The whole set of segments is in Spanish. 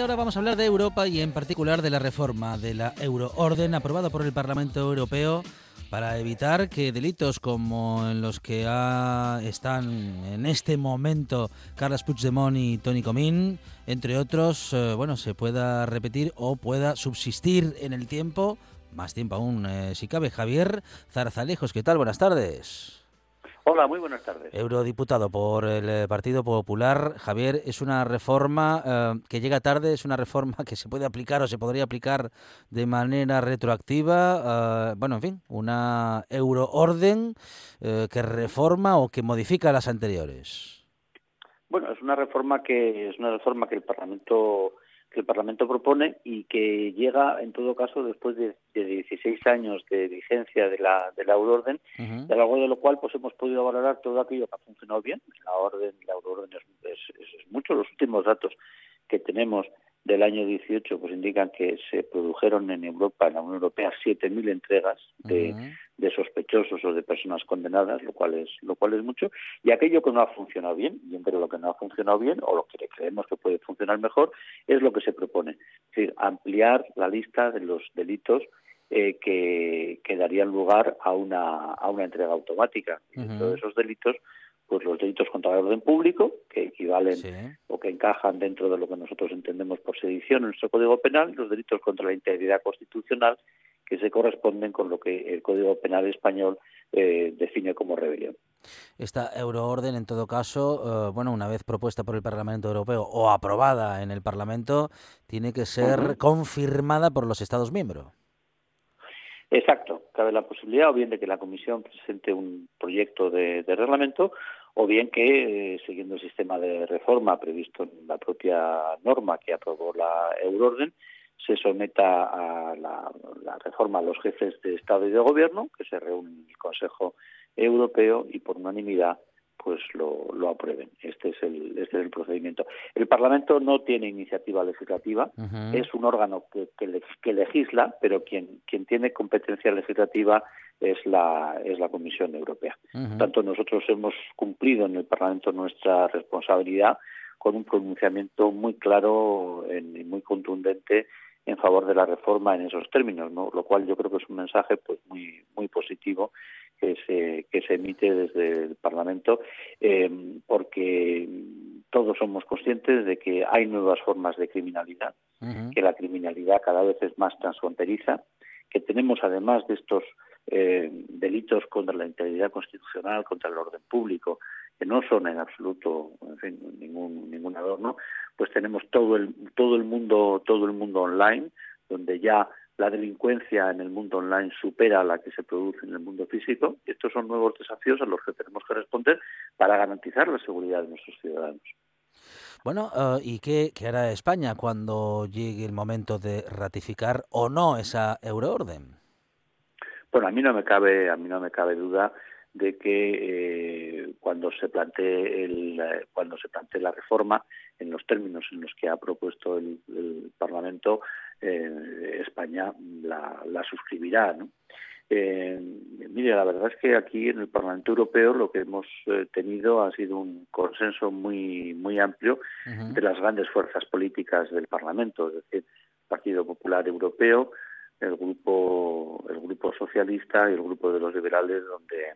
Ahora vamos a hablar de Europa y en particular de la reforma de la euroorden aprobada por el Parlamento Europeo para evitar que delitos como en los que están en este momento Carles Puigdemont y Tony Comín, entre otros, eh, bueno, se pueda repetir o pueda subsistir en el tiempo, más tiempo aún eh, si cabe. Javier Zarzalejos, ¿qué tal? Buenas tardes. Hola, muy buenas tardes. Eurodiputado por el eh, Partido Popular. Javier, es una reforma eh, que llega tarde, es una reforma que se puede aplicar o se podría aplicar de manera retroactiva. Eh, bueno, en fin, una euroorden que reforma o que modifica las anteriores. Bueno, es una reforma que es una reforma que el Parlamento que el Parlamento propone y que llega, en todo caso, después de, 16 años de vigencia de la, de la euroorden, de algo de lo cual pues hemos podido valorar todo aquello que ha funcionado bien. La orden, la euroorden es, es mucho. Los últimos datos que tenemos del año 18 pues indican que se produjeron en Europa, en la Unión Europea, 7.000 entregas de, de, sospechosos o de personas condenadas, lo cual es lo cual es mucho. Y aquello que no ha funcionado bien, y entre lo que no ha funcionado bien o lo que creemos que puede funcionar mejor, es lo que se propone, es decir, ampliar la lista de los delitos eh, que, que, darían lugar a una a una entrega automática. Y de esos delitos pues los delitos contra el orden público, que equivalen o que encajan dentro de lo que nosotros entendemos por sedición en nuestro Código Penal, los delitos contra la integridad constitucional, que se corresponden con lo que el Código Penal español eh, define como rebelión. Esta euroorden, en todo caso, eh, bueno, una vez propuesta por el Parlamento Europeo o aprobada en el Parlamento, tiene que ser confirmada por los Estados miembros. Exacto, cabe la posibilidad o bien de que la Comisión presente un proyecto de reglamento o bien que, eh, siguiendo el sistema de reforma previsto en la propia norma que aprobó la Euroorden, se someta a la, reforma a los jefes de Estado y de Gobierno, que se reúnen en el Consejo Europeo y por unanimidad pues lo, lo aprueben. Este es el este es el procedimiento. El Parlamento no tiene iniciativa legislativa, es un órgano que, que, legisla, pero quien quien tiene competencia legislativa es la es la Comisión Europea. Tanto nosotros hemos cumplido en el Parlamento nuestra responsabilidad con un pronunciamiento muy claro y muy contundente en favor de la reforma en esos términos, ¿no? lo cual yo creo que es un mensaje pues muy muy positivo que se que se emite desde el Parlamento eh, porque todos somos conscientes de que hay nuevas formas de criminalidad, que la criminalidad cada vez es más transfronteriza, que tenemos además de estos eh, delitos contra la integridad constitucional, contra el orden público, que no son en absoluto en fin, ningún ningún adorno pues tenemos todo el todo el mundo todo el mundo online donde ya la delincuencia en el mundo online supera a la que se produce en el mundo físico. Y estos son nuevos desafíos a los que tenemos que responder para garantizar la seguridad de nuestros ciudadanos. Bueno, eh, ¿y qué, qué, hará España cuando llegue el momento de ratificar o no esa euroorden? Bueno, a mí no me cabe, a mí no me cabe duda de que eh, cuando se plantee el, eh, cuando se plantee la reforma en los términos en los que ha propuesto el, el Parlamento eh, España la, la suscribirá, ¿no? Eh, mire, la verdad es que aquí en el Parlamento Europeo lo que hemos tenido ha sido un consenso muy muy amplio uh -huh. de las grandes fuerzas políticas del Parlamento, es decir, el Partido Popular Europeo, el grupo el grupo socialista y el grupo de los liberales, donde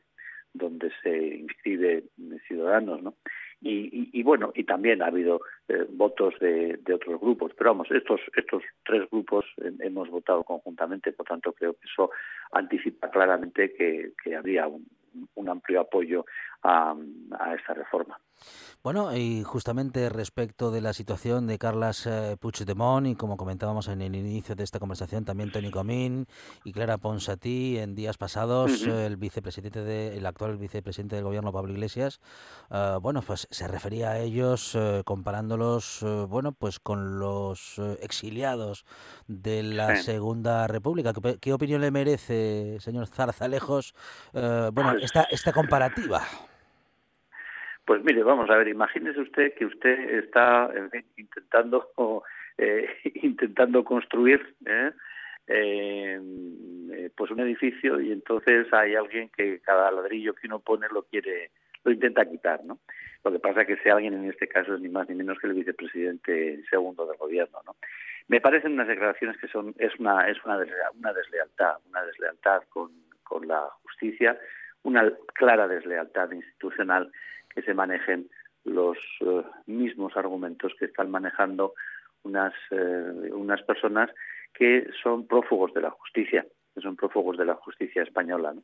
donde se inscribe Ciudadanos, ¿no? Y, y, bueno, y también ha habido eh, votos de, de, otros grupos, pero vamos, estos estos tres grupos eh, hemos votado conjuntamente, por tanto creo que eso anticipa claramente que, que habría un, un amplio apoyo a, a, esta reforma. Bueno, y justamente respecto de la situación de Carles eh, Puigdemont y como comentábamos en el inicio de esta conversación, también Toni Comín y Clara Ponsatí en días pasados, uh -huh. el vicepresidente de, el actual vicepresidente del gobierno Pablo Iglesias, uh, bueno, pues se refería a ellos uh, comparándolos, bueno, pues con los exiliados de la sí. Segunda República. ¿Qué, ¿Qué, opinión le merece, señor Zarzalejos, bueno, pues esta, esta comparativa? Pues mire, vamos a ver, imagínese usted que usted está intentando eh, intentando construir ¿eh? Eh, pues un edificio y entonces hay alguien que cada ladrillo que uno pone lo quiere lo intenta quitar, ¿no? Lo que pasa es que ese alguien en este caso es ni más ni menos que el vicepresidente segundo del gobierno, ¿no? Me parecen unas declaraciones que son es una es una deslealtad, una deslealtad con con la justicia, una clara deslealtad institucional que se manejen los uh, mismos argumentos que están manejando unas, uh, unas personas que son prófugos de la justicia, que son prófugos de la justicia española,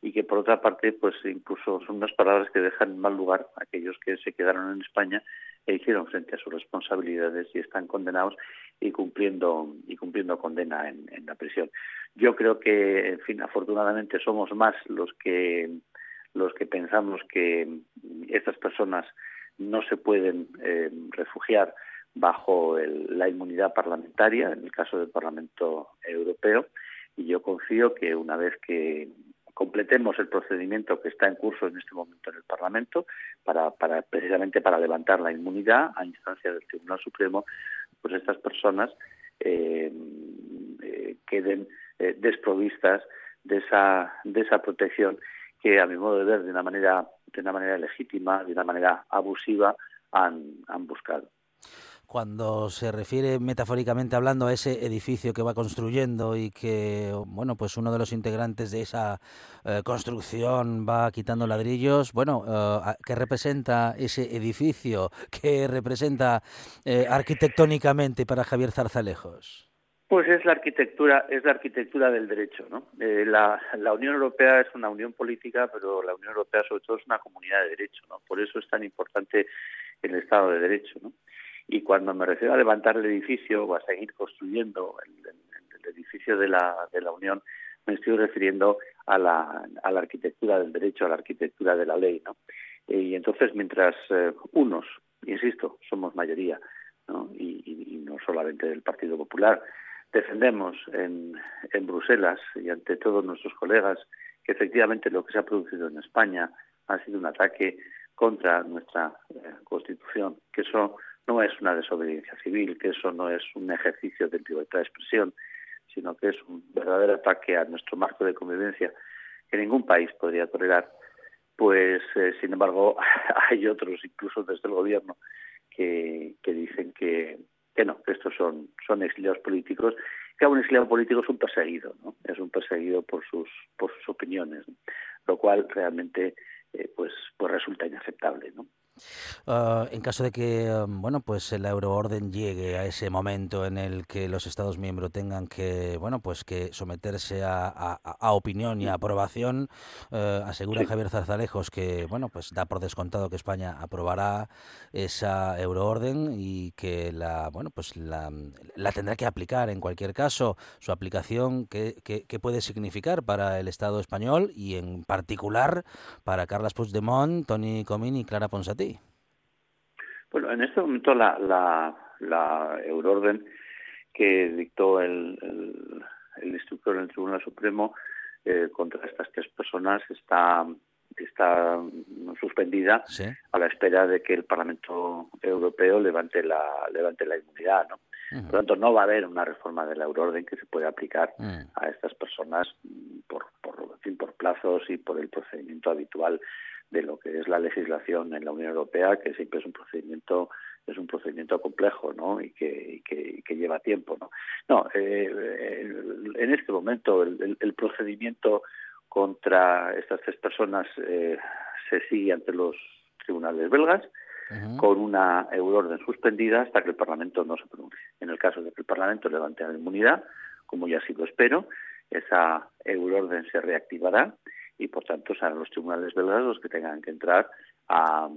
y que por otra parte, pues incluso son unas palabras que dejan en mal lugar a aquellos que se quedaron en España e hicieron frente a sus responsabilidades y están condenados y cumpliendo y cumpliendo condena en, en la prisión. Yo creo que, en fin, afortunadamente somos más los que los que pensamos que estas personas no se pueden eh, refugiar bajo la inmunidad parlamentaria, en el caso del Parlamento Europeo, y yo confío que una vez que completemos el procedimiento que está en curso en este momento en el Parlamento, para, precisamente para levantar la inmunidad a instancia del Tribunal Supremo, pues estas personas eh, eh, queden desprovistas de esa, de esa protección que a mi modo de ver de una manera de una manera legítima, de una manera abusiva han, han buscado. Cuando se refiere metafóricamente hablando a ese edificio que va construyendo y que bueno pues uno de los integrantes de esa eh, construcción va quitando ladrillos bueno eh, qué representa ese edificio qué representa eh, arquitectónicamente para Javier Zarzalejos pues es la arquitectura, es la arquitectura del derecho, ¿no? Eh, la, la, Unión Europea es una unión política, pero la Unión Europea sobre todo es una comunidad de derecho, ¿no? Por eso es tan importante el Estado de Derecho, ¿no? Y cuando me refiero a levantar el edificio o a seguir construyendo el, edificio de la, Unión, me estoy refiriendo a la, arquitectura del derecho, a la arquitectura de la ley, ¿no? Y entonces, mientras eh, unos, insisto, somos mayoría, ¿no? Y, y, y no solamente del Partido Popular, defendemos en, en Bruselas y ante todos nuestros colegas que efectivamente lo que se ha producido en España ha sido un ataque contra nuestra eh, Constitución, que eso no es una desobediencia civil, que eso no es un ejercicio de libertad de expresión, sino que es un verdadero ataque a nuestro marco de convivencia que ningún país podría tolerar, pues eh, sin embargo hay otros, incluso desde el gobierno, que, que dicen que que no, que estos son, son exiliados políticos, que un exiliado político es un perseguido, ¿no? es un perseguido por sus, por sus opiniones, lo cual realmente eh, pues, pues resulta inaceptable. ¿no? Uh, en caso de que um, bueno pues la euroorden llegue a ese momento en el que los Estados miembros tengan que bueno pues que someterse a, a, a opinión y a aprobación, uh, asegura Javier Zarzalejos que bueno pues da por descontado que España aprobará esa euroorden y que la bueno pues la, la tendrá que aplicar en cualquier caso. Su aplicación qué puede significar para el Estado español y en particular para Carles Puigdemont, Tony Comín y Clara Ponsatí. Bueno, en este momento la, la, la euroorden que dictó el, el, el instructor en el Tribunal Supremo eh, contra estas tres personas está está suspendida sí. a la espera de que el Parlamento Europeo levante la levante la inmunidad, ¿no? Uh -huh. Por lo tanto, no va a haber una reforma de la euroorden que se pueda aplicar uh -huh. a estas personas por, por, en fin, por plazos y por el procedimiento habitual de lo que es la legislación en la Unión Europea, que siempre es un procedimiento es un procedimiento complejo, ¿no? Y que, y que, y que lleva tiempo, ¿no? No, eh, en este momento el, el, el, procedimiento contra estas tres personas eh, se sigue ante los tribunales belgas uh -huh. con una euroorden suspendida hasta que el Parlamento no se pronuncie. En el caso de que el Parlamento levante la inmunidad, como ya sí lo espero, esa euroorden se reactivará y por tanto serán los tribunales belgas los que tengan que entrar a,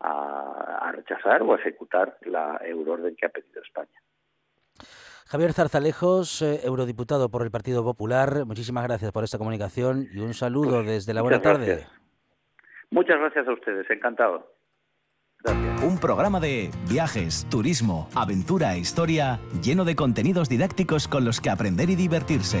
a, a rechazar o a ejecutar la euroorden que ha pedido España. Javier Zarzalejos, eh, eurodiputado por el Partido Popular, muchísimas gracias por esta comunicación y un saludo pues, desde la buena tarde. Gracias. Muchas gracias a ustedes, encantado. Gracias. Un programa de viajes, turismo, aventura e historia lleno de contenidos didácticos con los que aprender y divertirse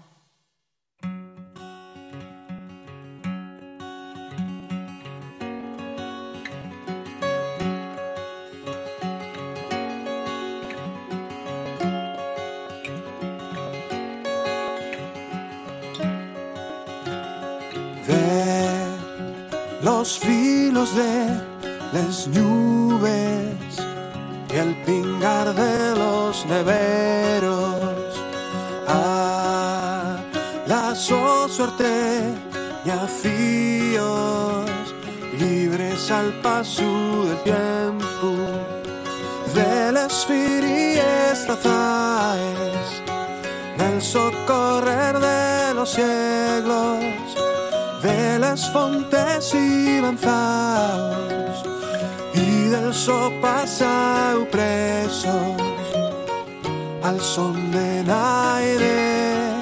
Los filos de las nubes y el pingar de los neveros. Ah, la so suerte y afíos libres al paso del tiempo de las firies del socorrer de los siglos de las fontes y banzaos y del sopasao presos. Al son de aire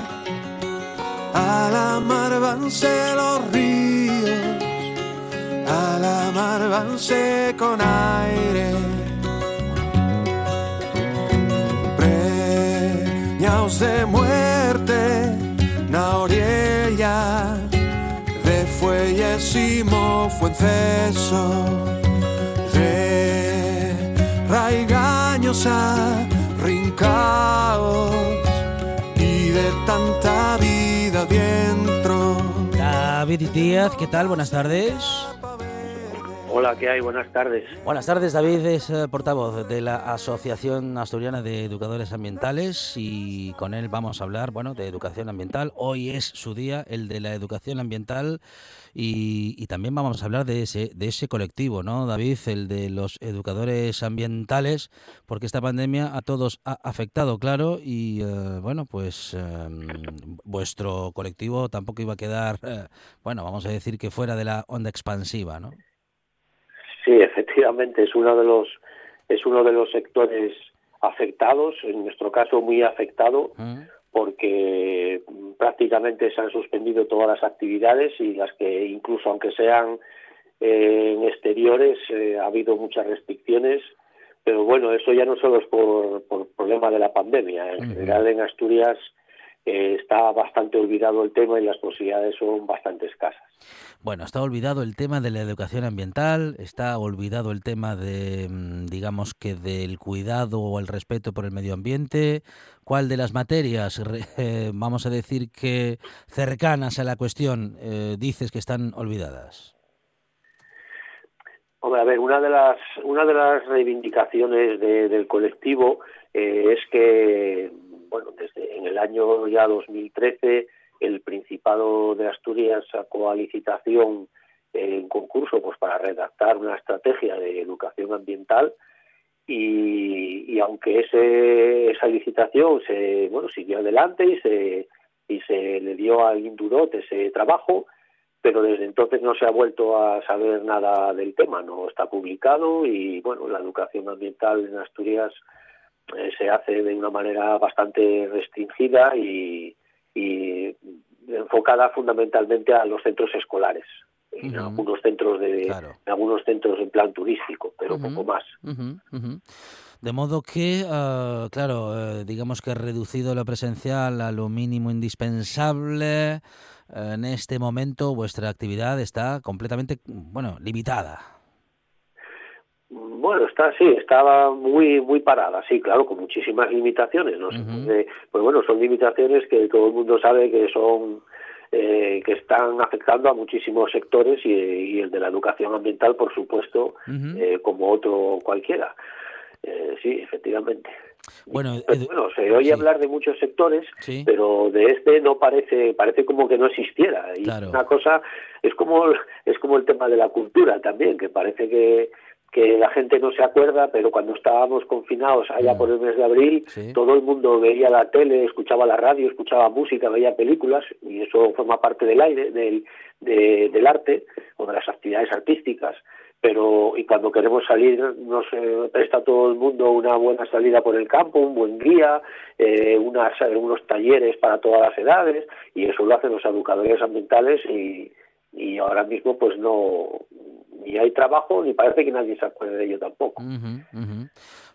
a la mar vanse los ríos a la mar vanse con aire. Preñaos de muerte fueyesimo fuenceso de raigaños a rincaos y de tanta vida dentro. David Díaz, ¿qué tal? Buenas tardes. Hola, ¿qué hay? Buenas tardes. Buenas tardes, David es eh, portavoz de la Asociación Asturiana de Educadores Ambientales y con él vamos a hablar, bueno, de educación ambiental. Hoy es su día, el de la educación ambiental y, también vamos a hablar de ese, de ese colectivo, ¿no, David? El de los educadores ambientales, porque esta pandemia a todos ha afectado, claro, y eh, bueno, pues em, vuestro colectivo tampoco iba a quedar, eh, bueno, vamos a decir que fuera de la onda expansiva, ¿no? Sí, efectivamente es uno de los es uno de los sectores afectados, en nuestro caso muy afectado, mm. porque prácticamente se han suspendido todas las actividades y las que incluso aunque sean eh, en exteriores eh, ha habido muchas restricciones, pero bueno, eso ya no solo es por, por problema de la pandemia, en general en Asturias eh, está bastante olvidado el tema y las posibilidades son bastante escasas. Bueno, está olvidado el tema de la educación ambiental, está olvidado el tema de, mm, digamos que del cuidado o el respeto por el medio ambiente. ¿Cuál de las materias, eh, vamos a decir que cercanas a la cuestión, eh, dices que están olvidadas? Hombre, a ver, una de las, una de las reivindicaciones del colectivo es que bueno, desde en el año ya 2013 el Principado de Asturias sacó a licitación en concurso pues para redactar una estrategia de educación ambiental y, aunque ese, esa licitación se bueno siguió adelante y se y se le dio al Indudot ese trabajo pero desde entonces no se ha vuelto a saber nada del tema no está publicado y bueno la educación ambiental en Asturias eh, se hace de una manera bastante restringida y, enfocada fundamentalmente a los centros escolares. En algunos centros de en algunos centros en plan turístico, pero poco más. De modo que, ah, claro, eh, digamos que reducido lo presencial a lo mínimo indispensable. en este momento vuestra actividad está completamente, bueno, limitada. Bueno, está sí, estaba muy muy parada, sí, claro, con muchísimas limitaciones, no pues bueno, son limitaciones que todo el mundo sabe que son eh, que están afectando a muchísimos sectores y, el de la educación ambiental, por supuesto, eh, como otro cualquiera. Eh, sí, efectivamente. Bueno, bueno, se oye hablar de muchos sectores, pero de este no parece, parece como que no existiera. Y una cosa es como es como el tema de la cultura también, que parece que que la gente no se acuerda, pero cuando estábamos confinados allá por el mes de abril, todo el mundo veía la tele, escuchaba la radio, escuchaba música, veía películas, y eso forma parte del aire, del, del arte o de las actividades artísticas. Pero, y cuando queremos salir, nos presta todo el mundo una buena salida por el campo, un buen guía, eh, unas, unos talleres para todas las edades, y eso lo hacen los educadores ambientales y, y ahora mismo pues no ni hay trabajo ni parece que nadie se acuerde de ello tampoco.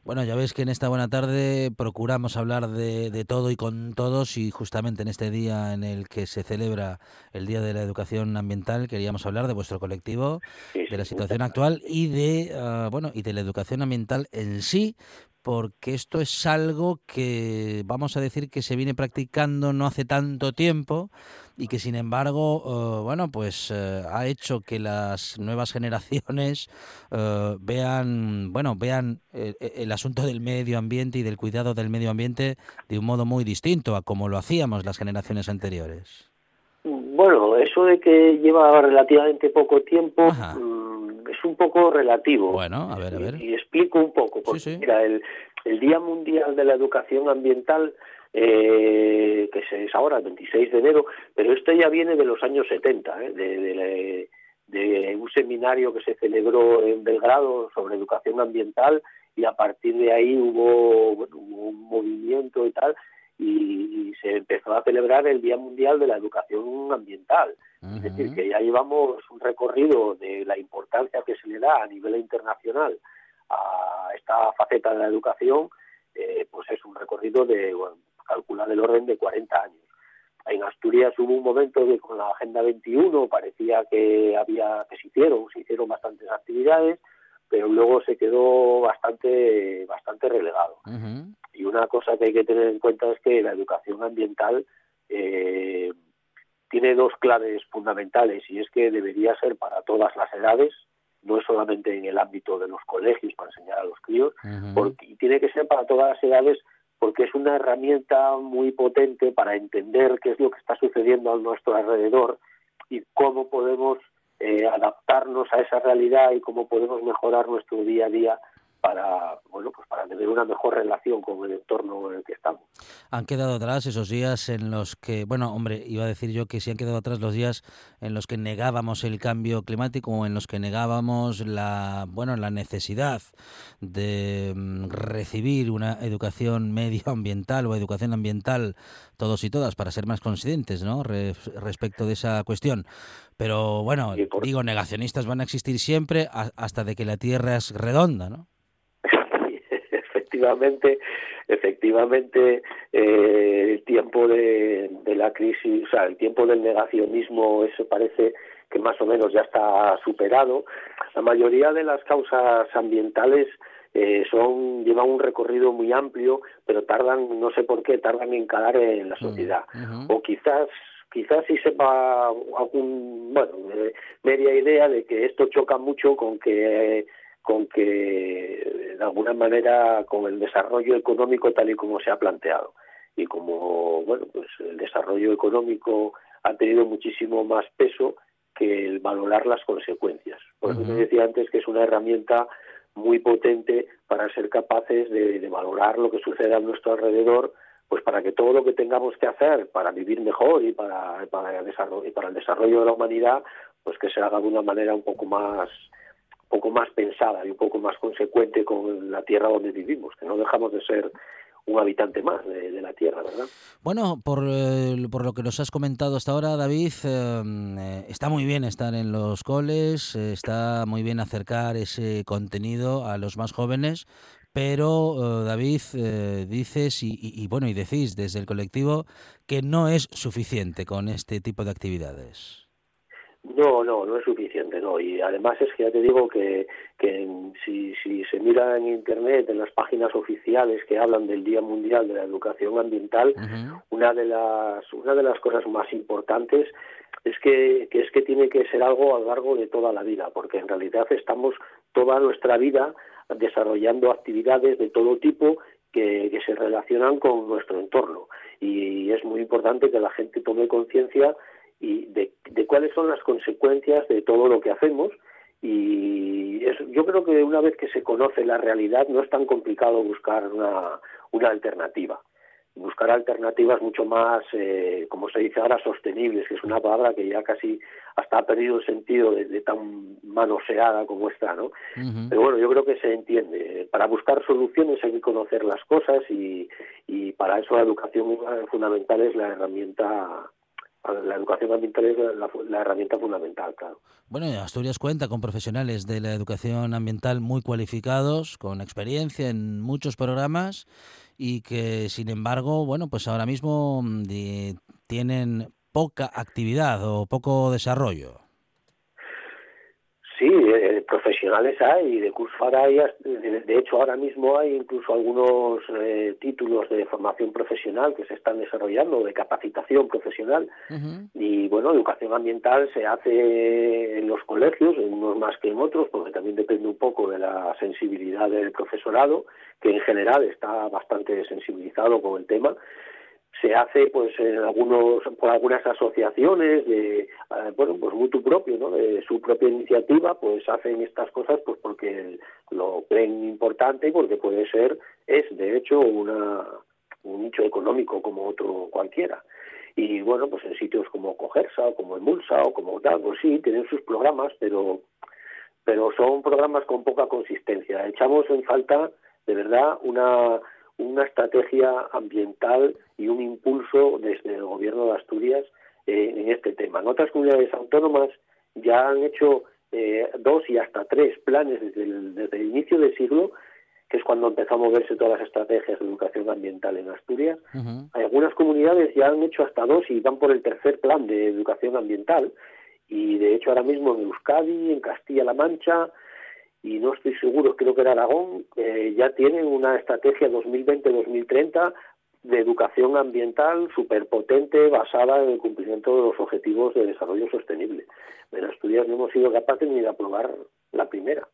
Bueno, ya ves que en esta buena tarde procuramos hablar de, de, todo y con todos y justamente en este día en el que se celebra el Día de la Educación Ambiental queríamos hablar de vuestro colectivo, de la situación actual y de ah, bueno y de la educación ambiental en sí, porque esto es algo que vamos a decir que se viene practicando no hace tanto tiempo y que sin embargo, eh, bueno, pues eh, ha hecho que las nuevas generaciones eh, vean, bueno, vean el asunto del medio ambiente y del cuidado del medio ambiente de un modo muy distinto a como lo hacíamos las generaciones anteriores. Bueno, eso de que lleva relativamente poco tiempo mm, es un poco relativo. Bueno, a ver, a ver. Y, explico un poco. Porque, Mira, el, el Día Mundial de la Educación Ambiental, eh, que es ahora, el 26 de enero, pero esto ya viene de los años 70, ¿eh? de, de, un seminario que se celebró en Belgrado sobre educación ambiental y a partir de ahí hubo, hubo un movimiento y tal y, se empezó a celebrar el Día Mundial de la Educación Ambiental. Es decir, que ya llevamos un recorrido de la importancia que se le da a nivel internacional a esta faceta de la educación, eh, pues es un recorrido de, bueno, calcular el orden de 40 años. En Asturias hubo un momento que con la Agenda 21 parecía que había que se hicieron, se hicieron bastantes actividades, pero luego se quedó bastante bastante relegado. Y una cosa que hay que tener en cuenta es que la educación ambiental eh, tiene dos claves fundamentales y es que debería ser para todas las edades no es solamente en el ámbito de los colegios para enseñar a los críos, porque, y tiene que ser para todas las edades porque es una herramienta muy potente para entender qué es lo que está sucediendo a nuestro alrededor y cómo podemos eh, adaptarnos a esa realidad y cómo podemos mejorar nuestro día a día para bueno pues para tener una mejor relación con el entorno en el que estamos. Han quedado atrás esos días en los que, bueno, hombre, iba a decir yo que sí han quedado atrás los días en los que negábamos el cambio climático o en los que negábamos la, bueno, la necesidad de mm, recibir una educación medioambiental o educación ambiental todos y todas para ser más conscientes, ¿no? respecto de esa cuestión. Pero bueno, digo, negacionistas van a existir siempre hasta de que la Tierra es redonda, ¿no? Efectivamente, efectivamente eh, el tiempo de, la crisis, o sea, el tiempo del negacionismo, eso parece que más o menos ya está superado. La mayoría de las causas ambientales eh, son llevan un recorrido muy amplio, pero tardan, no sé por qué, tardan en calar en la mm, sociedad. O quizás quizás sí sepa algún, bueno, eh, media idea de que esto choca mucho con que con que de alguna manera con el desarrollo económico tal y como se ha planteado. Y como bueno pues el desarrollo económico ha tenido muchísimo más peso que el valorar las consecuencias. Por eso te decía antes que es una herramienta muy potente para ser capaces de, valorar lo que sucede a nuestro alrededor pues para que todo lo que tengamos que hacer para vivir mejor y para, para, y para el desarrollo de la humanidad pues que se haga de una manera un poco más poco más pensada y un poco más consecuente con la tierra donde vivimos, que no dejamos de ser un habitante más de, la tierra, ¿verdad? Bueno, por, eh, por, lo que nos has comentado hasta ahora, David, eh, eh, está muy bien estar en los coles, está muy bien acercar ese contenido a los más jóvenes, pero David, dices y, y, bueno, y decís desde el colectivo que no es suficiente con este tipo de actividades. No, no, no es suficiente, no. Y además es que ya te digo que, que si, si se mira en Internet, en las páginas oficiales que hablan del Día Mundial de la Educación Ambiental, una, de las, una de las cosas más importantes es que, que es que tiene que ser algo a lo largo de toda la vida, porque en realidad estamos toda nuestra vida desarrollando actividades de todo tipo que, que, se relacionan con nuestro entorno. Y es muy importante que la gente tome conciencia y de, cuáles son las consecuencias de todo lo que hacemos y yo creo que una vez que se conoce la realidad no es tan complicado buscar una, una alternativa buscar alternativas mucho más, eh, como se dice ahora, sostenibles, que es una palabra que ya casi hasta ha perdido el sentido de, tan manoseada como está, ¿no? Pero bueno, yo creo que se entiende. Para buscar soluciones hay que conocer las cosas y, y para eso la educación fundamental es la herramienta la educación ambiental es la, herramienta fundamental, claro. Bueno, Asturias cuenta con profesionales de la educación ambiental muy cualificados, con experiencia en muchos programas y que, sin embargo, bueno, pues ahora mismo mm, tienen poca actividad o poco desarrollo. Sí, eh, profesionales hay, de curso ahora hay, de, hecho ahora mismo hay incluso algunos eh, títulos de formación profesional que se están desarrollando, de capacitación profesional. Y bueno, educación ambiental se hace en los colegios, en unos más que en otros, porque también depende un poco de la sensibilidad del profesorado, que en general está bastante sensibilizado con el tema se hace pues en algunos por algunas asociaciones de eh, bueno pues mutuo propio no de su propia iniciativa pues hacen estas cosas pues porque lo creen importante y porque puede ser es de hecho una un nicho económico como otro cualquiera. Y bueno pues en sitios como Cogersa o como Emulsa o como tal pues sí tienen sus programas pero pero son programas con poca consistencia. Echamos en falta de verdad una una estrategia ambiental y un impulso desde el gobierno de Asturias eh, en este tema. En otras comunidades autónomas ya han hecho eh, dos y hasta tres planes desde el, desde el inicio del siglo, que es cuando empezó a moverse todas las estrategias de educación ambiental en Asturias. Algunas comunidades ya han hecho hasta dos y van por el tercer plan de educación ambiental. Y de hecho ahora mismo en Euskadi, en Castilla-La Mancha, y no estoy seguro, creo que era Aragón, ya tienen una estrategia 2020-2030 de educación ambiental superpotente basada en el cumplimiento de los objetivos de desarrollo sostenible. En Asturias no hemos sido capaces ni de aprobar la primera.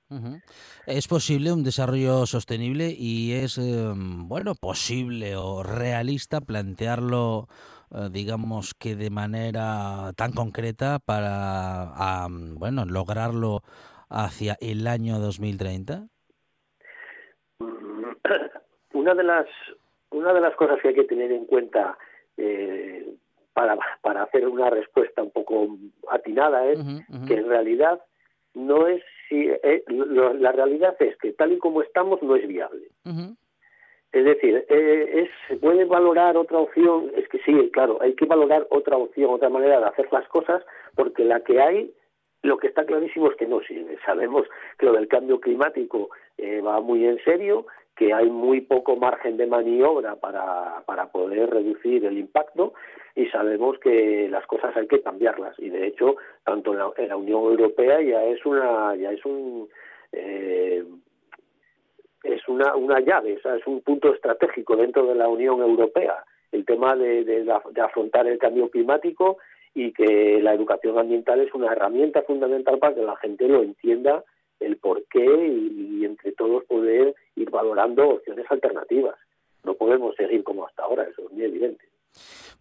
¿Es posible un desarrollo sostenible y es, eh, bueno, posible o realista plantearlo, eh, digamos que de manera tan concreta para, bueno, lograrlo hacia el año 2030? Una de las una de las cosas que hay que tener en cuenta eh, para, para hacer una respuesta un poco atinada es que en realidad no es si eh, la realidad es que tal y como estamos no es viable. Es decir, eh, es, se puede valorar otra opción, es que sí, claro, hay que valorar otra opción, otra manera de hacer las cosas, porque la que hay, lo que está clarísimo es que no sirve. Sabemos que lo del cambio climático va muy en serio, que hay muy poco margen de maniobra para, para poder reducir el impacto y sabemos que las cosas hay que cambiarlas y de hecho tanto en la, Unión Europea ya es una ya es un eh, es una, una llave, es un punto estratégico dentro de la Unión Europea el tema de, de afrontar el cambio climático y que la educación ambiental es una herramienta fundamental para que la gente lo entienda el por qué y, entre todos poder ir valorando opciones alternativas. No podemos seguir como hasta ahora, eso es muy evidente.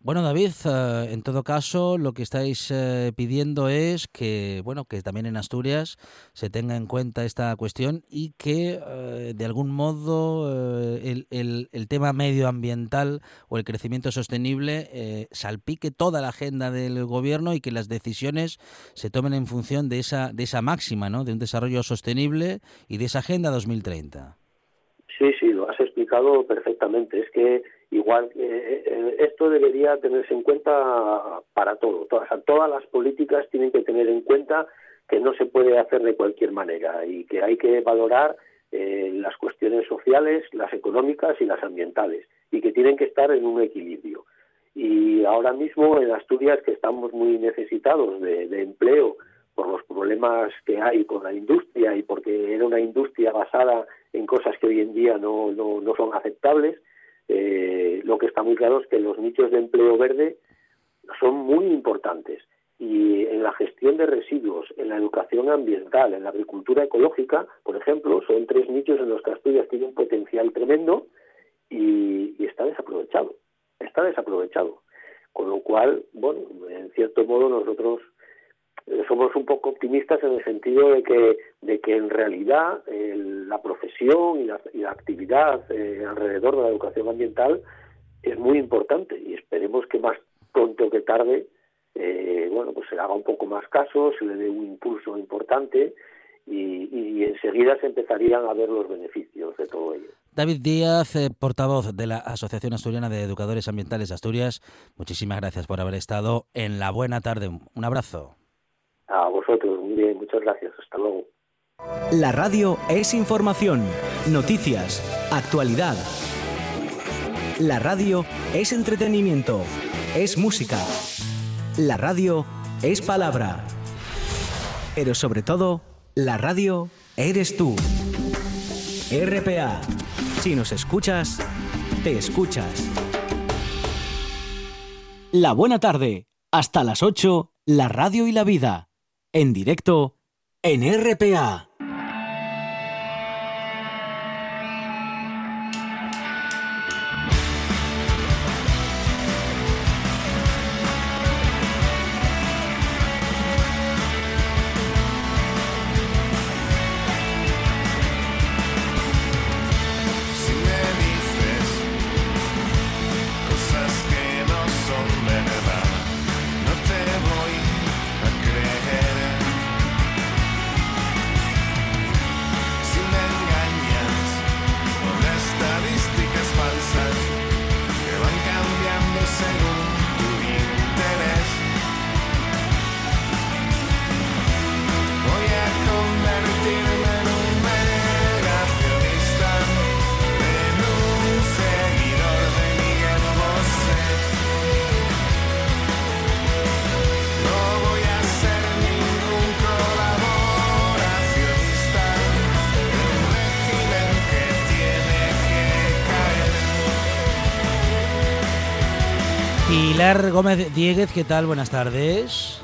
Bueno, David, eh, en todo caso, lo que estáis eh, pidiendo es que, bueno, que también en Asturias se tenga en cuenta esta cuestión y que, eh, de algún modo, el, el, tema medioambiental o el crecimiento sostenible salpique toda la agenda del gobierno y que las decisiones se tomen en función de esa, de esa máxima, ¿no? De un desarrollo sostenible y de esa agenda 2030. Sí, sí, lo has explicado perfectamente. Es que igual eh, eh, esto debería tenerse en cuenta para todo. Todas, todas las políticas tienen que tener en cuenta que no se puede hacer de cualquier manera y que hay que valorar eh, las cuestiones sociales, las económicas y las ambientales y que tienen que estar en un equilibrio. Y ahora mismo en Asturias, que estamos muy necesitados de, empleo por los problemas que hay con la industria y porque era una industria basada en cosas que hoy en día no, no, no son aceptables, eh, lo que está muy claro es que los nichos de empleo verde son muy importantes y en la gestión de residuos, en la educación ambiental, en la agricultura ecológica, por ejemplo, son tres nichos en los que Asturias tiene un potencial tremendo y, está desaprovechado, está desaprovechado. Con lo cual, bueno, en cierto modo nosotros somos un poco optimistas en el sentido de que, de que en realidad la profesión y la, actividad eh, alrededor de la educación ambiental es muy importante y esperemos que más pronto que tarde eh, bueno pues se haga un poco más caso, se le dé un impulso importante y, y, enseguida se empezarían a ver los beneficios de todo ello. David Díaz, portavoz de la Asociación Asturiana de Educadores Ambientales Asturias, muchísimas gracias por haber estado en la buena tarde. Un abrazo. A vosotros, muy bien, muchas gracias. Hasta luego. La radio es información, noticias, actualidad. La radio es entretenimiento, es música. La radio es palabra. Pero sobre todo, la radio eres tú. RPA. Si nos escuchas, te escuchas. La buena tarde. Hasta las 8, la radio y la vida en directo en RPA. Pilar Gómez Dieguez, ¿qué tal? Buenas tardes.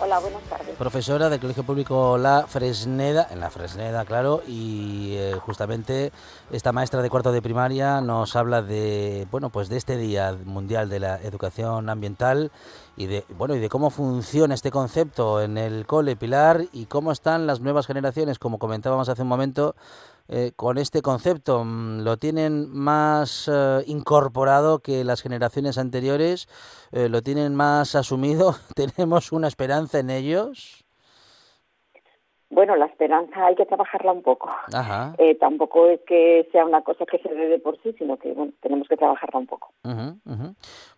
Hola, buenas tardes. Profesora del Colegio Público La Fresneda, en La Fresneda, claro, y eh, justamente esta maestra de cuarto de primaria nos habla de, bueno, pues de este Día Mundial de la Educación Ambiental y de, bueno, y de cómo funciona este concepto en el cole Pilar y cómo están las nuevas generaciones, como comentábamos hace un momento, eh, con este concepto? Mm, ¿Lo tienen más eh, incorporado que las generaciones anteriores? Eh, ¿Lo tienen más asumido? ¿Tenemos una esperanza en ellos? Bueno, la esperanza hay que trabajarla un poco. Eh, tampoco es que sea una cosa que se dé de por sí, sino que bueno, tenemos que trabajarla un poco.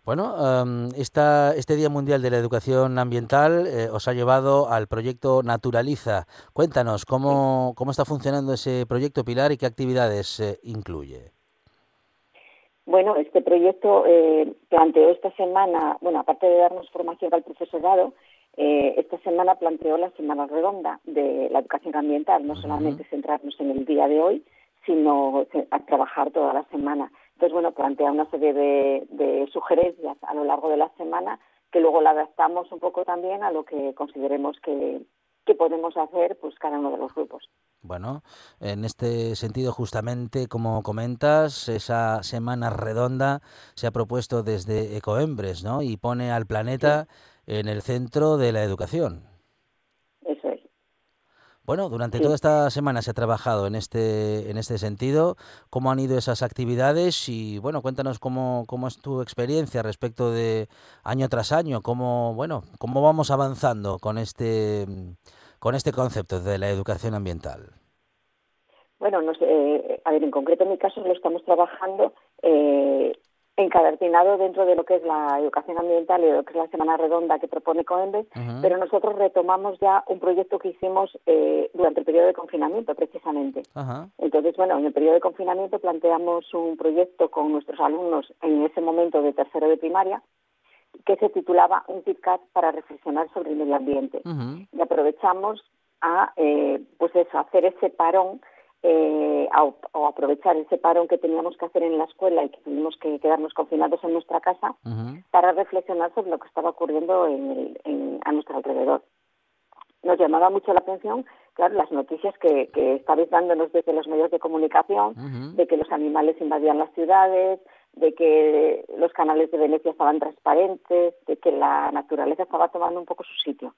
Bueno, um, este Día Mundial de la Educación Ambiental eh, os ha llevado al proyecto Naturaliza. Cuéntanos, ¿cómo, cómo está funcionando ese proyecto, Pilar, y qué actividades eh, incluye? Bueno, este proyecto eh, planteó esta semana, bueno, aparte de darnos formación al profesorado, eh, esta semana planteó la Semana Redonda de la Educación Ambiental, no solamente centrarnos en el día de hoy, sino a trabajar toda la semana. Entonces, bueno, plantea una serie de, sugerencias a lo largo de la semana que luego la adaptamos un poco también a lo que consideremos que, que podemos hacer pues cada uno de los grupos. Bueno, en este sentido, justamente, como comentas, esa semana redonda se ha propuesto desde Ecoembres, ¿no? Y pone al planeta en el centro de la educación. Eso es. Bueno, durante toda esta semana se ha trabajado en este, en este sentido. ¿Cómo han ido esas actividades? Y bueno, cuéntanos cómo, cómo es tu experiencia respecto de año tras año, cómo, bueno, cómo vamos avanzando con este, con este concepto de la educación ambiental. Bueno, no sé, eh, a ver, en concreto en mi caso lo estamos trabajando eh, encadernado dentro de lo que es la educación ambiental y de lo que es la Semana Redonda que propone COEMBE, pero nosotros retomamos ya un proyecto que hicimos eh, durante el periodo de confinamiento, precisamente. Entonces, bueno, en el periodo de confinamiento planteamos un proyecto con nuestros alumnos en ese momento de tercero de primaria, que se titulaba Un KitKat para reflexionar sobre el medio ambiente. Y aprovechamos a, eh, pues eso, hacer ese parón eh, o aprovechar ese parón que teníamos que hacer en la escuela y que tuvimos que quedarnos confinados en nuestra casa para reflexionar sobre lo que estaba ocurriendo en, a nuestro alrededor. Nos llamaba mucho la atención, claro, las noticias que, que estabais dándonos desde los medios de comunicación, de que los animales invadían las ciudades, de que los canales de Venecia estaban transparentes, de que la naturaleza estaba tomando un poco su sitio.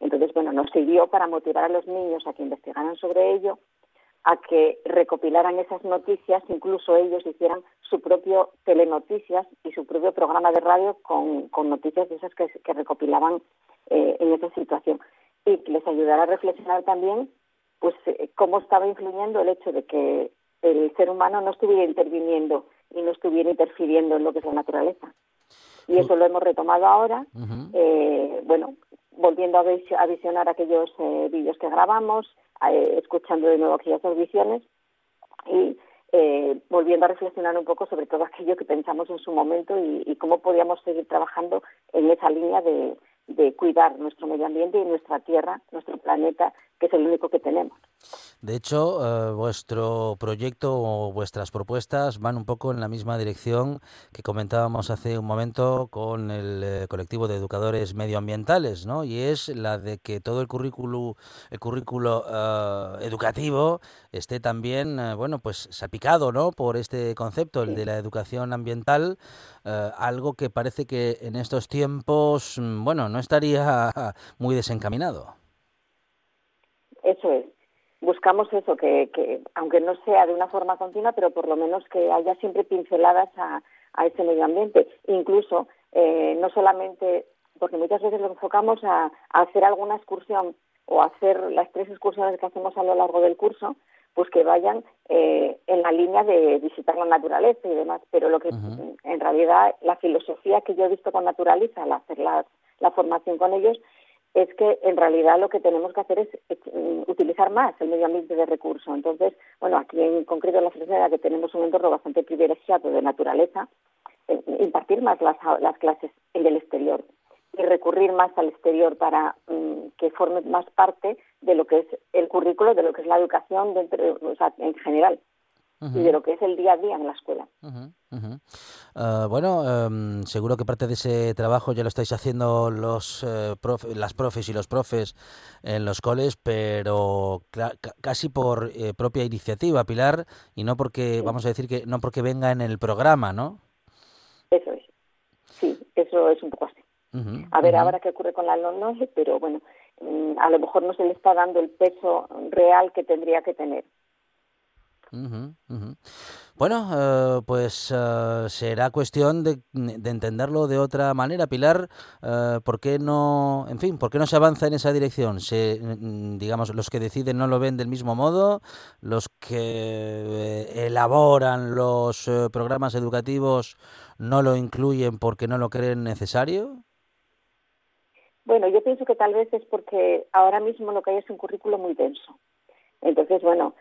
Entonces, bueno, nos sirvió para motivar a los niños a que investigaran sobre ello a que recopilaran esas noticias, incluso ellos hicieran su propio telenoticias y su propio programa de radio con, noticias de esas que, recopilaban eh, en esa situación. Y que les ayudara a reflexionar también pues eh, cómo estaba influyendo el hecho de que el ser humano no estuviera interviniendo y no estuviera interfiriendo en lo que es la naturaleza. Y eso lo hemos retomado ahora, eh, bueno, volviendo a, visionar aquellos vídeos que grabamos, eh, escuchando de nuevo aquellas audiciones y eh, volviendo a reflexionar un poco sobre todo aquello que pensamos en su momento y cómo podíamos seguir trabajando en esa línea de, de cuidar nuestro medio ambiente y nuestra tierra, nuestro planeta, que es el único que tenemos. De hecho, eh, vuestro proyecto o vuestras propuestas van un poco en la misma dirección que comentábamos hace un momento con el eh, colectivo de educadores medioambientales, ¿no? Y es la de que todo el currículo, el currículo eh, educativo esté también, bueno, pues salpicado, ¿no? Por este concepto, el de la educación ambiental, algo que parece que en estos tiempos, mm, bueno, no estaría muy desencaminado. Eso es. Buscamos eso, que, que aunque no sea de una forma continua, pero por lo menos que haya siempre pinceladas a, a ese medio ambiente. Incluso, eh, no solamente, porque muchas veces lo enfocamos a, hacer alguna excursión o hacer las tres excursiones que hacemos a lo largo del curso, pues que vayan eh, en la línea de visitar la naturaleza y demás. Pero lo que en realidad la filosofía que yo he visto con Naturaliza al hacer las la formación con ellos, es que en realidad lo que tenemos que hacer es mm, utilizar más el medio ambiente de recurso. Entonces, bueno, aquí en concreto en la Fresneda, que tenemos un entorno bastante privilegiado de naturaleza, eh, impartir más las, las clases en el exterior y recurrir más al exterior para mm, que forme más parte de lo que es el currículo, de lo que es la educación dentro, o sea, en general. Y de lo que es el día a día en la escuela. Ah, bueno, em, seguro que parte de ese trabajo ya lo estáis haciendo los eh, las profes y los profes en los coles, pero casi por eh, propia iniciativa, Pilar, y no porque, vamos a decir que no porque venga en el programa, ¿no? Eso es. Sí, eso es un poco así. a ver ahora qué ocurre con la LONOSE, pero bueno, mm, a lo mejor no se le está dando el peso real que tendría que tener. Bueno, eh, pues eh, será cuestión de, entenderlo de otra manera, Pilar. Eh, ¿Por qué no, en fin, por qué no se avanza en esa dirección? Se, mm, digamos, los que deciden no lo ven del mismo modo, los que elaboran los programas educativos no lo incluyen porque no lo creen necesario. Bueno, yo pienso que tal vez es porque ahora mismo lo que hay es un currículo muy denso. Entonces, bueno,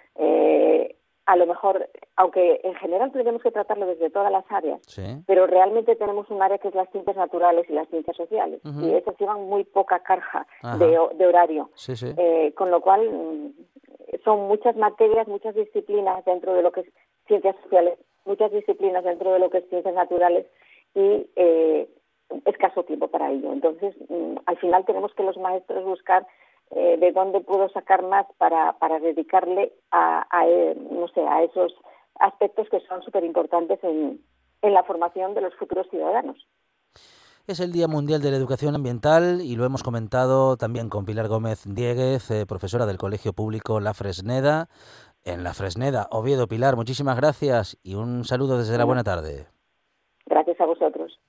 a lo mejor, aunque en general tenemos que tratarlo desde todas las áreas, pero realmente tenemos un área que es las ciencias naturales y las ciencias sociales, y esas llevan muy poca carga de, horario, eh, con lo cual mm, son muchas materias, muchas disciplinas dentro de lo que es ciencias sociales, muchas disciplinas dentro de lo que es ciencias naturales y eh, escaso tiempo para ello. Entonces, mm, al final tenemos que los maestros buscar eh, de dónde puedo sacar más para, para dedicarle a, eh, no sé, a esos aspectos que son súper importantes en, en la formación de los futuros ciudadanos. Es el Día Mundial de la Educación Ambiental y lo hemos comentado también con Pilar Gómez Dieguez, eh, profesora del Colegio Público La Fresneda. En La Fresneda, Oviedo, Pilar, muchísimas gracias y un saludo desde la buena tarde. Gracias a vosotros.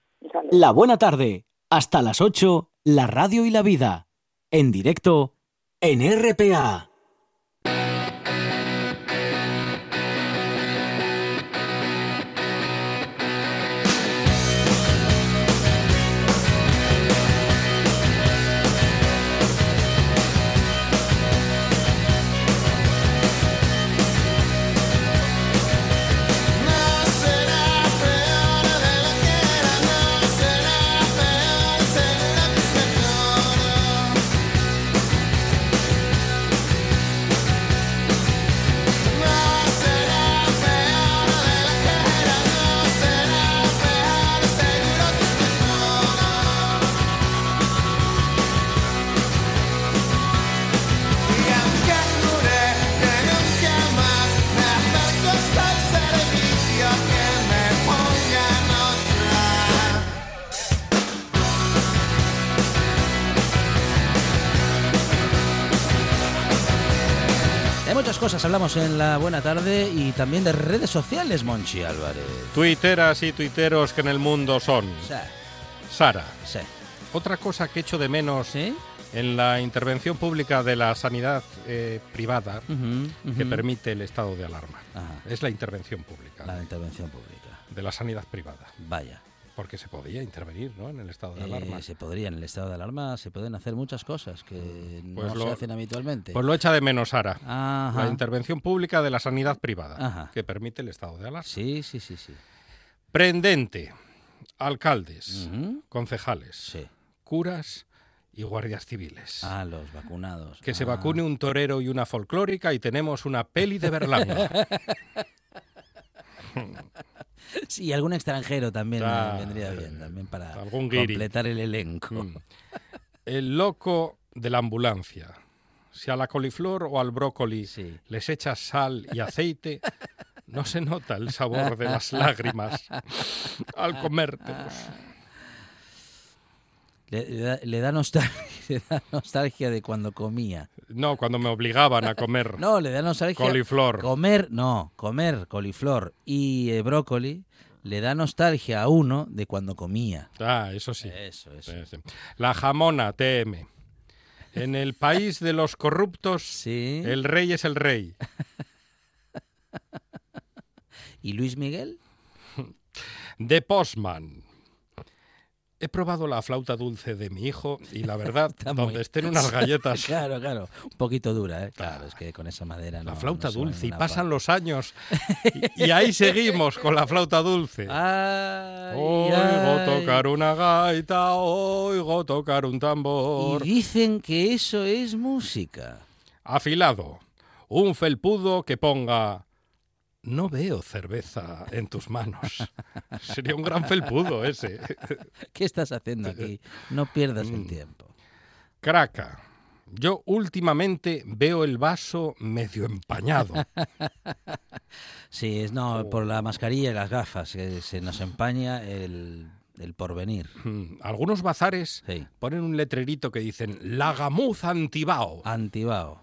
La buena tarde. Hasta las 8, la radio y la vida en directo en RPA. Hablamos en la buena tarde y también de redes sociales, Monchi Álvarez. Tuiteras y tuiteros que en el mundo son. Sara. Sí. Otra cosa que echo de menos en la intervención pública de la sanidad eh, privada que permite el estado de alarma. Es la intervención pública. La intervención pública. De la sanidad privada. Vaya porque se podía intervenir ¿no? en el estado de alarma. Eh, se podría, en el estado de alarma se pueden hacer muchas cosas que pues no se hacen habitualmente. Pues lo echa de menos Sara. La intervención pública de la sanidad privada, que permite el estado de alarma. Sí, sí, sí, sí. Prendente, alcaldes, concejales, curas y guardias civiles. Ah, los vacunados. Que se ah. vacune un torero y una folclórica y tenemos una peli de Berlanga. Sí, algún extranjero también vendría bien, también para completar el elenco. Mm. El loco de la ambulancia. Si a la coliflor o al brócoli les echas sal y aceite, no se nota el sabor de las lágrimas al comértelos. Le, da nostalgia, le, da nostalgia, de cuando comía. No, cuando me obligaban a comer. no, le da nostalgia. Coliflor. Comer, no, comer coliflor y eh, brócoli le da nostalgia a uno de cuando comía. Ah, eso sí. Eso, eso. La jamona, TM. En el país de los corruptos, ¿Sí? el rey es el rey. ¿Y Luis Miguel? De Postman. He probado la flauta dulce de mi hijo y la verdad, donde estén unas galletas. claro, claro, un poquito dura, ¿eh? Claro, es que con esa madera no. La flauta dulce, y pasan los años y, ahí seguimos con la flauta dulce. oigo tocar una gaita, oigo tocar un tambor. Y dicen que eso es música. Afilado, un felpudo que ponga no veo cerveza en tus manos. Sería un gran felpudo ese. ¿Qué estás haciendo aquí? No pierdas el Mm. tiempo. Craca. Yo últimamente veo el vaso medio empañado. Sí, es no, por la mascarilla y las gafas, que se nos empaña el, el porvenir. Mm, Algunos bazares Sí. ponen un letrerito que dicen la gamuza antibao. Antibao.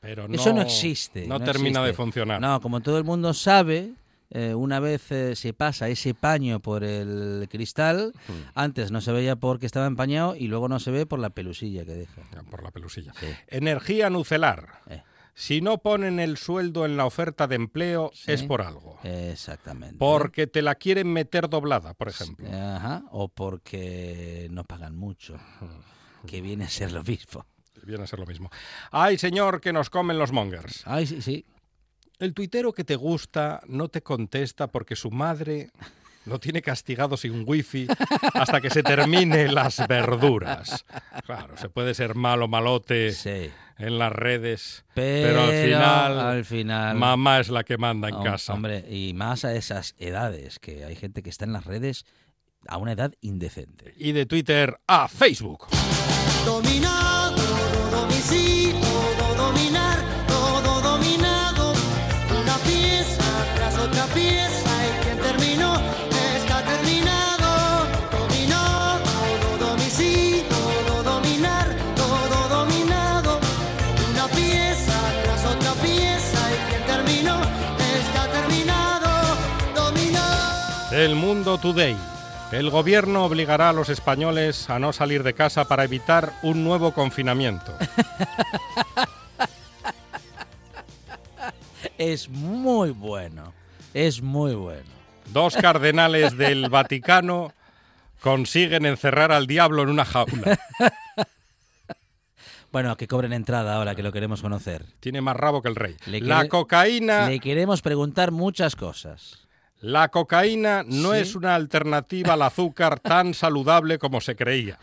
Pero no, Eso no existe. No, termina de funcionar. No, como todo el mundo sabe, eh, una vez eh, se pasa ese paño por el cristal, Hmm. antes no se veía porque estaba empañado y luego no se ve por la pelusilla que deja. Ya, Por la pelusilla. Sí. Energía nucelar. Eh. Si no ponen el sueldo en la oferta de empleo Sí. es por algo. Exactamente. Porque te la quieren meter doblada, por ejemplo. Ajá, o porque no pagan mucho, Hmm. que viene a ser lo mismo. Viene a ser lo mismo. Ay, señor, que nos comen los mongers. Ay, sí, sí. El tuitero que te gusta no te contesta porque su madre lo tiene castigado sin wifi hasta que se termine las verduras. Claro, se puede ser malo malote Sí. en las redes, Pero, pero, al final, al final mamá es la que manda en Hom- casa. Hombre, y más a esas edades, que hay gente que está en las redes a una edad indecente. Y de Twitter a Facebook. Dominado, Mundo Today. El gobierno obligará a los españoles a no salir de casa para evitar un nuevo confinamiento. Es muy bueno, es muy bueno. Dos cardenales del Vaticano consiguen encerrar al diablo en una jaula. Bueno, que cobren entrada ahora que lo queremos conocer. Tiene más rabo que el rey. Le La cocaína, Le queremos preguntar muchas cosas. La cocaína no Sí. es una alternativa al azúcar tan saludable como se creía.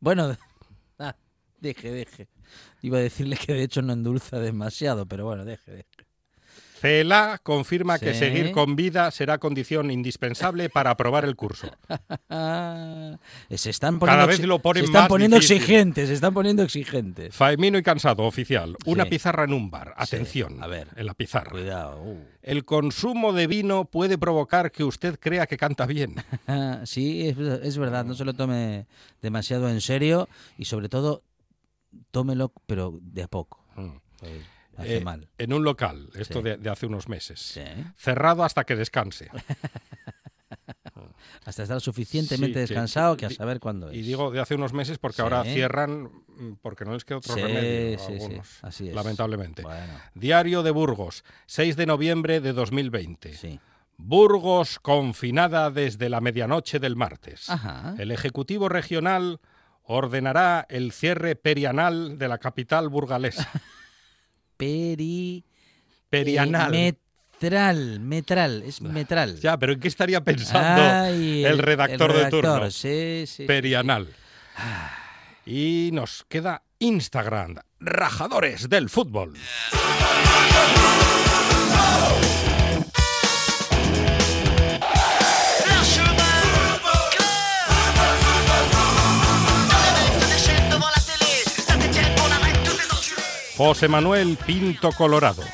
Bueno, ah, deje, deje. Iba a decirle que de hecho no endulza demasiado, pero bueno, deje, deje. CELA confirma que seguir con vida será condición indispensable para aprobar el curso. Se están Cada poniendo, vez exi- lo ponen se están más poniendo difícil. exigentes, se están poniendo exigentes. Faemino y cansado, oficial. Una Sí. pizarra en un bar. Sí, Atención. a ver. En la pizarra. Cuidado. uh. El consumo de vino puede provocar que usted crea que canta bien. Sí, es, es verdad, no se lo tome demasiado en serio y sobre todo tómelo, pero de a poco. Pues hace Eh, mal. En un local, esto Sí. de, de hace unos meses. Sí. Cerrado hasta que descanse. Hasta estar suficientemente Sí, descansado que a saber cuándo es. Y digo de hace unos meses porque ahora cierran mm, porque no les queda otro remedio. a algunos, así es. Lamentablemente. Bueno, Diario de Burgos, 6 de noviembre de 2020. sí. Burgos confinada desde la medianoche del martes. Ajá. El Ejecutivo Regional ordenará el cierre perianal de la capital burgalesa. Peri... Perianal. eh, metral, metral, es metral. Ya, pero ¿en qué estaría pensando Ay, el, redactor de turno? redactor, Sí, sí. Perianal. Y nos queda Instagram, rajadores del fútbol. José Manuel Pinto Colorado,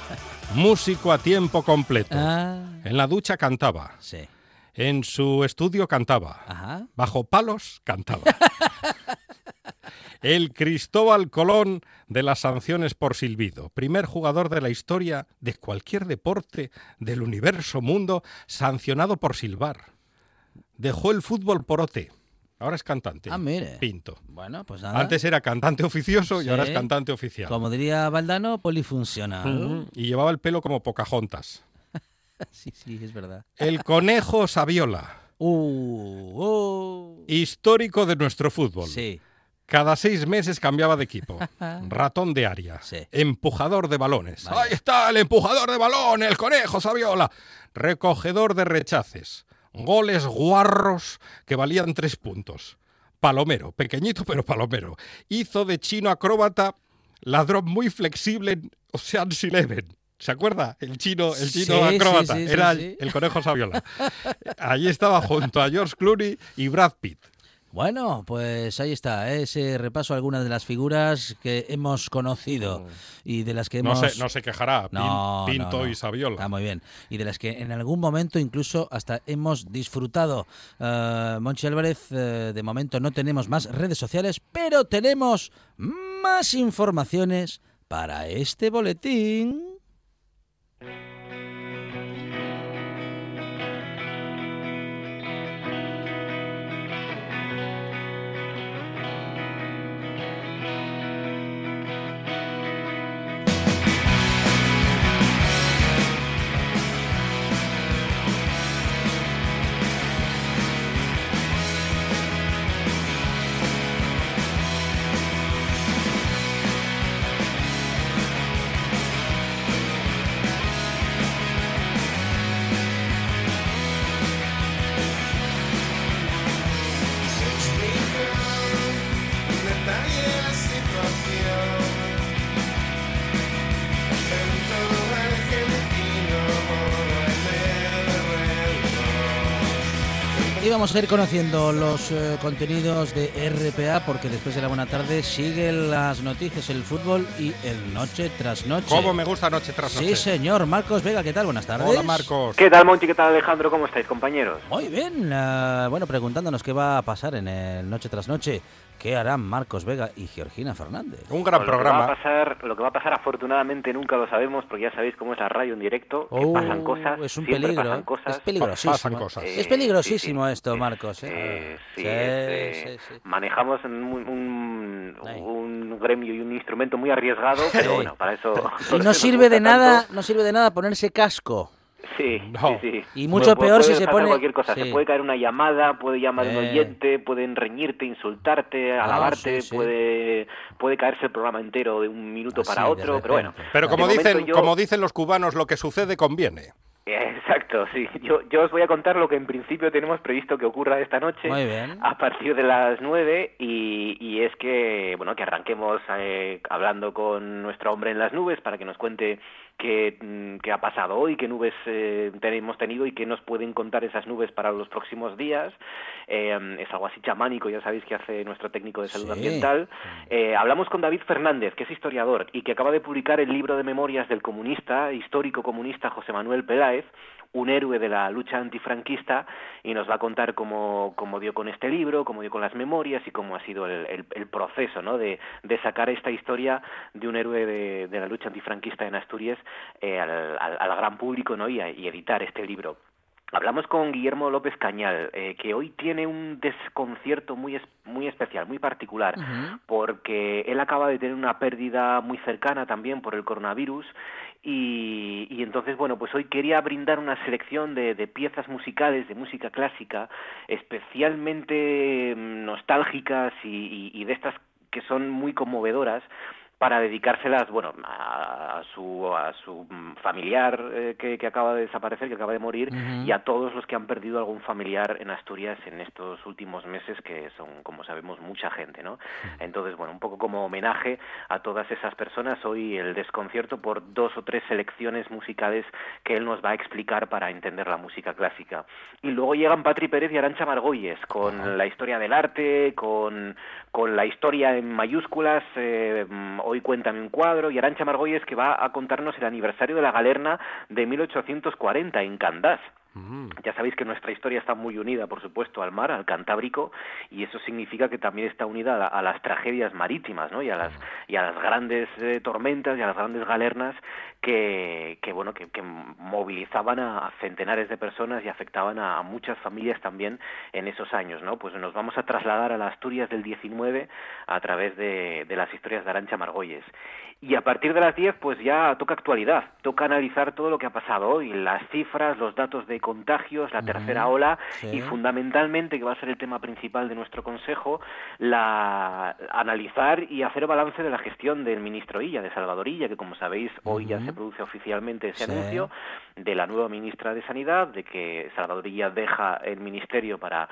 músico a tiempo completo. Ah, En la ducha cantaba, sí. en su estudio cantaba, Ajá. bajo palos cantaba. El Cristóbal Colón de las sanciones por silbido, primer jugador de la historia de cualquier deporte del universo mundo sancionado por silbar. Dejó el fútbol por OT. Ahora es cantante. Ah, mire. Pinto. Bueno, pues nada. Antes era cantante oficioso y ahora es cantante oficial. Como diría Valdano, polifuncional. Y llevaba el pelo como Pocahontas. Sí, sí, es verdad. El conejo Saviola, Uh, uh. histórico de nuestro fútbol. Sí. Cada seis meses cambiaba de equipo. Ratón de área. Sí. Empujador de balones. Ahí está el empujador de balón, el conejo Saviola. Recogedor de rechaces. Goles guarros que valían tres puntos. Palomero, pequeñito pero palomero. Hizo de chino acróbata ladrón muy flexible en Ocean's Eleven. ¿Se acuerda? El chino, el chino Sí, acróbata. sí, sí, Era sí. el conejo Saviola. Allí estaba junto a George Clooney y Brad Pitt. Bueno, pues ahí está, ¿eh? ese repaso a algunas de las figuras que hemos conocido y de las que No hemos... se, no se quejará. Pin- Pinto no, y Saviola. Muy bien. Y de las que en algún momento incluso hasta hemos disfrutado. Eh, Monchi Álvarez, eh, de momento no tenemos más redes sociales, pero tenemos más informaciones para este boletín. Vamos a ir conociendo los eh, contenidos de RPA porque después de la buena tarde siguen las noticias, el fútbol y el noche tras noche. ¿Cómo me gusta noche tras noche? Sí, señor. Marcos Vega, ¿qué tal? Buenas tardes. Hola, Marcos. ¿Qué tal, Monchi? ¿Qué tal, Alejandro? ¿Cómo estáis, compañeros? Muy bien. eh, bueno, preguntándonos qué va a pasar en el Noche tras Noche. ¿Qué harán Marcos Vega y Georgina Fernández? Un gran Lo que, va a programa. pasar, lo que va a pasar, afortunadamente, nunca lo sabemos, porque ya sabéis cómo es la radio en directo, que Oh, pasan cosas, es un siempre peligro. pasan ¿eh? cosas. Es peligrosísimo. Pasan cosas. Eh, Es peligrosísimo esto, Marcos. ¿eh? Eh, sí, Sí, es, eh, sí, sí. manejamos un, un, Ahí. un gremio y un instrumento muy arriesgado, pero Sí. bueno, para eso... Y no sirve de nada, no sirve de nada ponerse casco. Sí, No. sí, sí. Y mucho Puede- peor si se pone- cualquier cosa. sí. Se puede caer una llamada, puede llamar un Eh. oyente, pueden reñirte, insultarte, Ah, alabarte, sí, sí. puede puede caerse el programa entero de un minuto Así, para otro, pero bueno. Pero como dicen, yo- como dicen los cubanos, lo que sucede conviene. Exacto, sí. Yo, yo os voy a contar lo que en principio tenemos previsto que ocurra esta noche Muy bien. a partir de las 9 y, y es que, bueno, que arranquemos eh, hablando con nuestro hombre en las nubes para que nos cuente qué, mm, qué ha pasado hoy, qué nubes eh, hemos tenido y qué nos pueden contar esas nubes para los próximos días. Eh, es algo así chamánico, ya sabéis que hace nuestro técnico de salud Sí. ambiental. Eh, hablamos con David Fernández, que es historiador y que acaba de publicar el libro de memorias del comunista, histórico comunista José Manuel Peláez, un héroe de la lucha antifranquista, y nos va a contar cómo, cómo dio con este libro, cómo dio con las memorias y cómo ha sido el, proceso ¿no? de, sacar esta historia de un héroe de, la lucha antifranquista en Asturias eh, al, gran público ¿no? y, y editar este libro. Hablamos con Guillermo López Cañal, eh, que hoy tiene un desconcierto muy, es- muy especial, muy particular, porque él acaba de tener una pérdida muy cercana también por el coronavirus y, y entonces, bueno, pues hoy quería brindar una selección de, de piezas musicales, de música clásica, especialmente mm, nostálgicas y, y- y de estas que son muy conmovedoras para dedicárselas, bueno, a, a su, a su familiar eh, que, que acaba de desaparecer, que acaba de morir, y a todos los que han perdido algún familiar en Asturias en estos últimos meses, que son, como sabemos, mucha gente, ¿no? Entonces, bueno, un poco como homenaje a todas esas personas, hoy el desconcierto por dos o tres selecciones musicales que él nos va a explicar para entender la música clásica. Y luego llegan Patri Pérez y Arancha Margolles con la historia del arte, con, con la historia en mayúsculas, eh, mm, hoy cuéntame un cuadro, y Arancha Margolles que va a contarnos el aniversario de la Galerna de 1840 en Candás. Ya sabéis que nuestra historia está muy unida, por supuesto, al mar, al Cantábrico, y eso significa que también está unida a, la- a las tragedias marítimas, ¿no? Y a las y a las grandes eh, tormentas y a las grandes galernas que, que bueno, que, que movilizaban a centenares de personas y afectaban a, a muchas familias también en esos años, ¿no? Pues nos vamos a trasladar a las Asturias del 19 a través de, de las historias de Arancha Margolles. Y a partir de las 10, pues ya toca actualidad, toca analizar todo lo que ha pasado hoy, las cifras, los datos de contagios, la tercera ola y fundamentalmente, que va a ser el tema principal de nuestro Consejo, la analizar y hacer balance de la gestión del ministro Illa, de Salvador Illa, que como sabéis hoy ya se produce oficialmente ese anuncio de la nueva ministra de Sanidad, de que Salvador Illa deja el ministerio para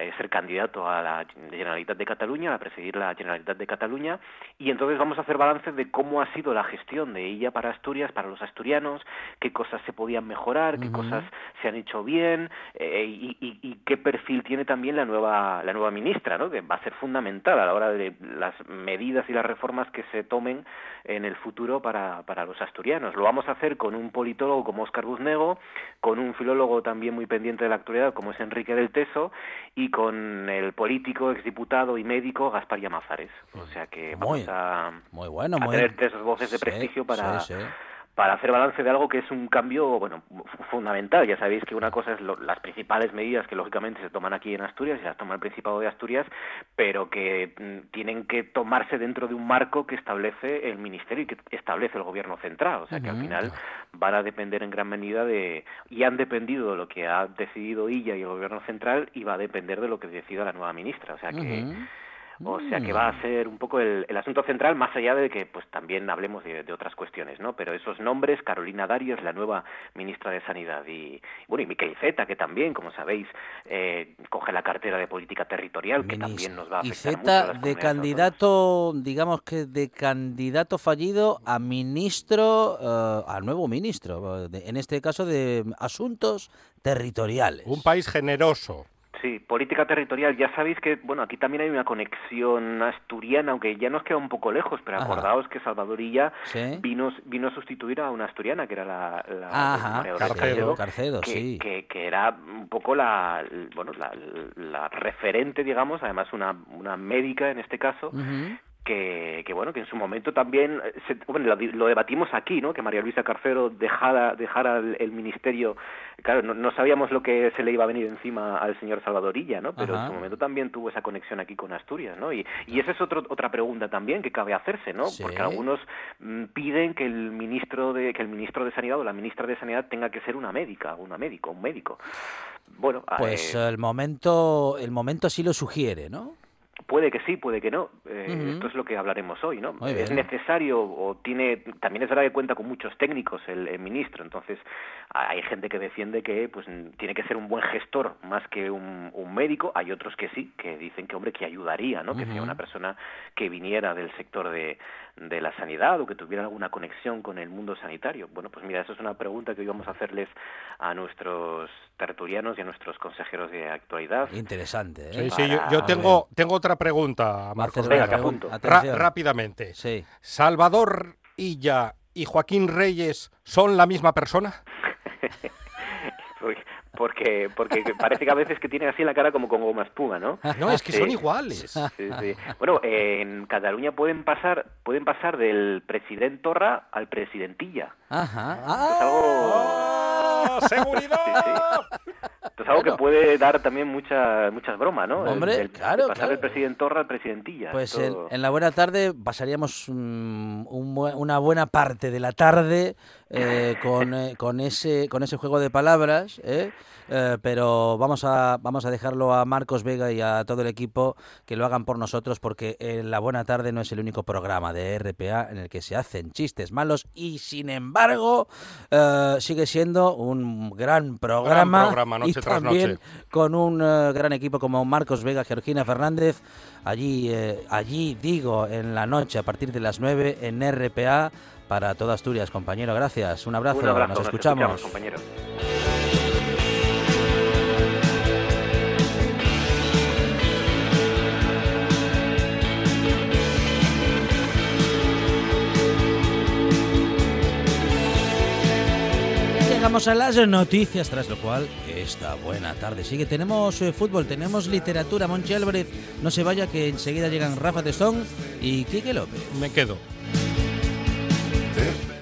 eh, ser candidato a la Generalitat de Cataluña, a presidir la Generalitat de Cataluña, y entonces vamos a hacer balance de cómo ha sido la gestión de ella para Asturias, para los asturianos, qué cosas se podían mejorar, qué cosas se han hecho bien eh, y, y, qué perfil tiene también la nueva la nueva ministra, ¿no? que va a ser fundamental a la hora de las medidas y las reformas que se tomen en el futuro para, para los asturianos. Lo vamos a hacer con un politólogo como Óscar Buznego, con un filólogo también muy pendiente de la actualidad como es Enrique del Teso y con el político, exdiputado y médico Gaspar Llamazares. O sea que vamos a, muy bueno, tener tres voces de prestigio para para hacer balance de algo que es un cambio bueno fundamental. Ya sabéis que una cosa es las principales medidas que lógicamente se toman aquí en Asturias y las toma el Principado de Asturias, pero que mm, tienen que tomarse dentro de un marco que establece el Ministerio y que establece el Gobierno central. O sea que al final van a depender en gran medida de y han dependido de lo que ha decidido ella y el Gobierno central y va a depender de lo que decida la nueva ministra. O sea que o sea que va a mm. ser un poco el, asunto central, más allá de que pues también hablemos de, otras cuestiones, ¿no? Pero esos nombres, Carolina Darius, la nueva ministra de Sanidad, y bueno, y Miquel Zeta, que también, como sabéis, eh, coge la cartera de política territorial, que también nos va a afectar y Zeta de candidato, digamos que de candidato fallido a ministro, uh, al nuevo ministro, en este caso de Asuntos Territoriales. Un país generoso. Sí, política territorial. Ya sabéis que, bueno, aquí también hay una conexión asturiana, aunque ya nos queda un poco lejos, pero acordaos que Salvadorilla vino, vino a sustituir a una asturiana, que era la, la Carcedo, que, sí. que, era un poco la, bueno, la, referente, digamos, además una, una médica en este caso, que, que, bueno que en su momento también eh, bueno, lo, debatimos aquí no que María Luisa Carcero dejara dejara el, ministerio claro no, sabíamos lo que se le iba a venir encima al señor Salvadorilla no pero en su momento también tuvo esa conexión aquí con Asturias no y, y esa es otro, otra pregunta también que cabe hacerse no porque algunos mm, piden que el ministro de que el ministro de sanidad o la ministra de sanidad tenga que ser una médica una médico un médico. Bueno pues eh, el momento el momento sí lo sugiere no Puede que sí, puede que no. Eh, esto es lo que hablaremos hoy, ¿no? es necesario o tiene, también es verdad que cuenta con muchos técnicos el, ministro, entonces hay gente que defiende que pues tiene que ser un buen gestor más que un, médico. Hay otros que sí, que dicen que hombre que ayudaría, ¿no? Que sea una persona que viniera del sector de, de la sanidad o que tuviera alguna conexión con el mundo sanitario. Bueno, pues mira, eso es una pregunta que hoy vamos a hacerles a nuestros tertulianos y a nuestros consejeros de actualidad. Interesante. ¿eh? Sí, sí, yo, tengo, tengo otra pregunta, Marcos. Venga, apunto. rápidamente. Sí. ¿Salvador Illa y Joaquín Reyes son la misma persona? porque porque parece que a veces que tiene así la cara como con goma espuma, ¿no? No, es que son iguales. Sí, sí. Bueno, en Cataluña pueden pasar pueden pasar del presidente Torra al presidentilla. Ajá. Es algo... ¡Ah! ¡Seguridad! es algo que puede dar también mucha, muchas bromas, ¿no? Hombre, claro, pasar del presidente Torra al presidentilla. Pues en, la buena tarde pasaríamos mm, una buena parte de la tarde eh, con, eh, con, ese, con ese juego de palabras, ¿eh? Pero vamos a, vamos a dejarlo a Marcos Vega y a todo el equipo que lo hagan por nosotros porque La Buena Tarde no es el único programa de RPA en el que se hacen chistes malos y sin embargo sigue siendo un gran programa, y también con un gran equipo como Marcos Vega, Georgina Fernández, allí, allí digo en la noche a partir de las 9 en RPA para toda Asturias, compañero. Gracias. Un abrazo. nos, escuchamos. compañero. Vamos a las noticias, tras lo cual, esta buena tarde sigue. Tenemos eh, fútbol, tenemos literatura. Monchi Álvarez, no se vaya, que enseguida llegan Rafa Testón y Quique López. Me quedo. Adelante.